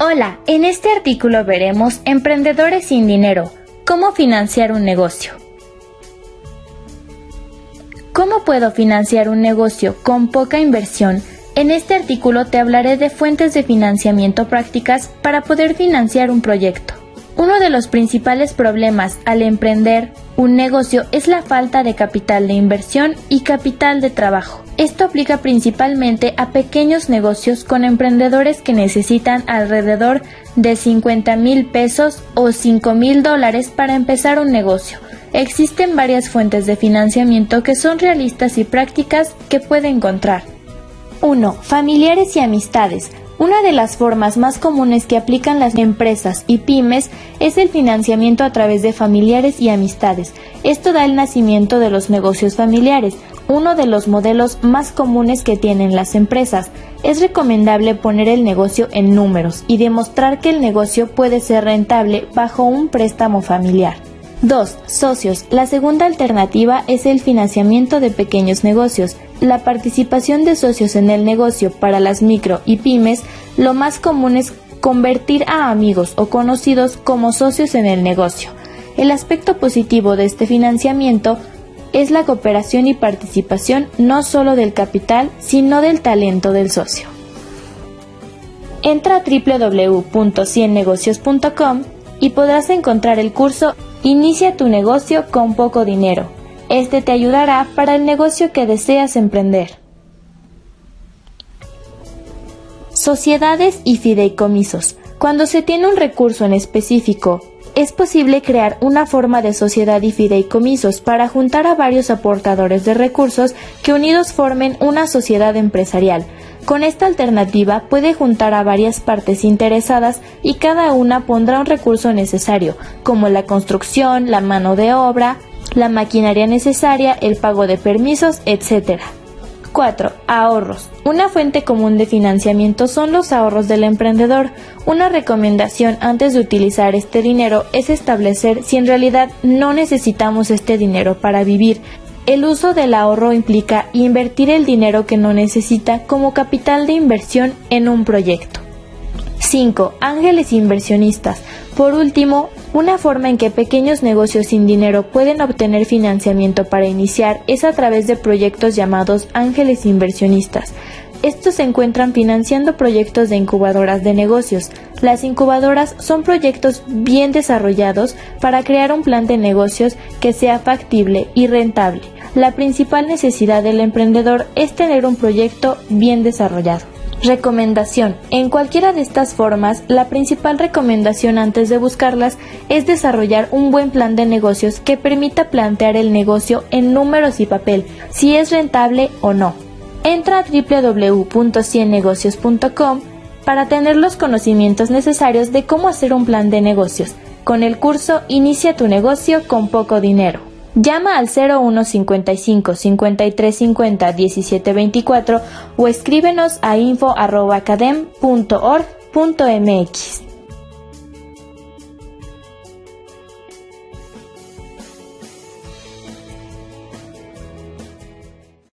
Hola, en este artículo veremos Emprendedores sin dinero, cómo financiar un negocio. ¿Cómo puedo financiar un negocio con poca inversión? En este artículo te hablaré de fuentes de financiamiento prácticas para poder financiar un proyecto. Uno de los principales problemas al emprender un negocio es la falta de capital de inversión y capital de trabajo. Esto aplica principalmente a pequeños negocios con emprendedores que necesitan alrededor de 50 mil pesos o 5 mil dólares para empezar un negocio. Existen varias fuentes de financiamiento que son realistas y prácticas que puede encontrar. 1. Familiares y amistades. Una de las formas más comunes que aplican las empresas y pymes es el financiamiento a través de familiares y amistades. Esto da el nacimiento de los negocios familiares, uno de los modelos más comunes que tienen las empresas. Es recomendable poner el negocio en números y demostrar que el negocio puede ser rentable bajo un préstamo familiar. 2. Socios. La segunda alternativa es el financiamiento de pequeños negocios. La participación de socios en el negocio para las micro y pymes, lo más común es convertir a amigos o conocidos como socios en el negocio. El aspecto positivo de este financiamiento es la cooperación y participación no solo del capital, sino del talento del socio. Entra a www.ciennegocios.com y podrás encontrar el curso Inicia tu negocio con poco dinero. Este te ayudará para el negocio que deseas emprender. Sociedades y fideicomisos. Cuando se tiene un recurso en específico, es posible crear una forma de sociedad y fideicomisos para juntar a varios aportadores de recursos que unidos formen una sociedad empresarial con esta alternativa puede juntar a varias partes interesadas y cada una pondrá un recurso necesario, como la construcción, la mano de obra, la maquinaria necesaria, el pago de permisos, etc. 4. Ahorros. Una fuente común de financiamiento son los ahorros del emprendedor. Una recomendación antes de utilizar este dinero es establecer si en realidad no necesitamos este dinero para vivir, el uso del ahorro implica invertir el dinero que no necesita como capital de inversión en un proyecto. 5. Ángeles inversionistas. Por último, una forma en que pequeños negocios sin dinero pueden obtener financiamiento para iniciar es a través de proyectos llamados ángeles inversionistas. Estos se encuentran financiando proyectos de incubadoras de negocios. Las incubadoras son proyectos bien desarrollados para crear un plan de negocios que sea factible y rentable la principal necesidad del emprendedor es tener un proyecto bien desarrollado. Recomendación. En cualquiera de estas formas, la principal recomendación antes de buscarlas es desarrollar un buen plan de negocios que permita plantear el negocio en números y papel, si es rentable o no. Entra a www.ciennegocios.com para tener los conocimientos necesarios de cómo hacer un plan de negocios. Con el curso Inicia tu negocio con poco dinero. Llama al 0155 5350 1724 o escríbenos a info.academ.org.mx.